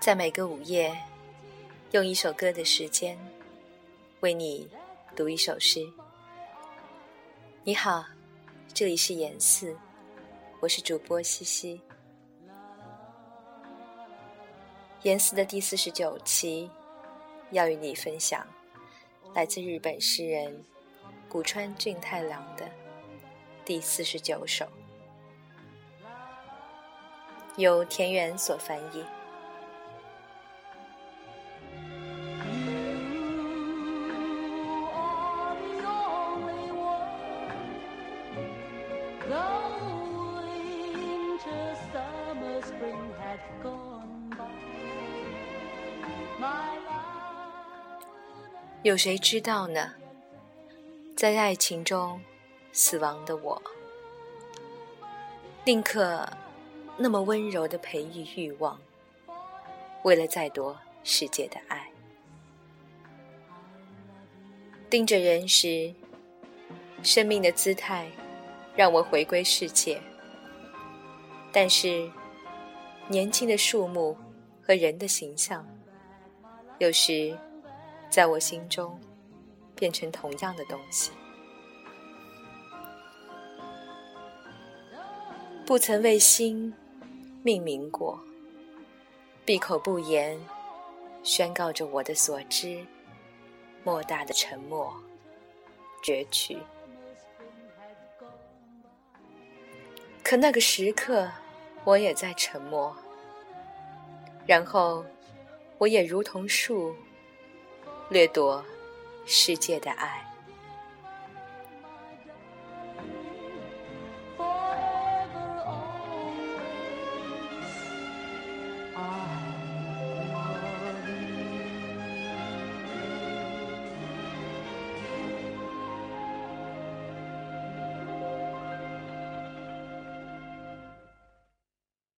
在每个午夜，用一首歌的时间，为你读一首诗。你好，这里是严四，我是主播西西。严四的第四十九期，要与你分享来自日本诗人古川俊太郎的第四十九首。由田园所翻译。有谁知道呢？在爱情中死亡的我，宁可那么温柔的培育欲望，为了再夺世界的爱。盯着人时，生命的姿态让我回归世界，但是年轻的树木和人的形象，有时。在我心中，变成同样的东西。不曾为心命名过，闭口不言，宣告着我的所知。莫大的沉默，绝取。可那个时刻，我也在沉默。然后，我也如同树。掠夺世界的爱。Ah.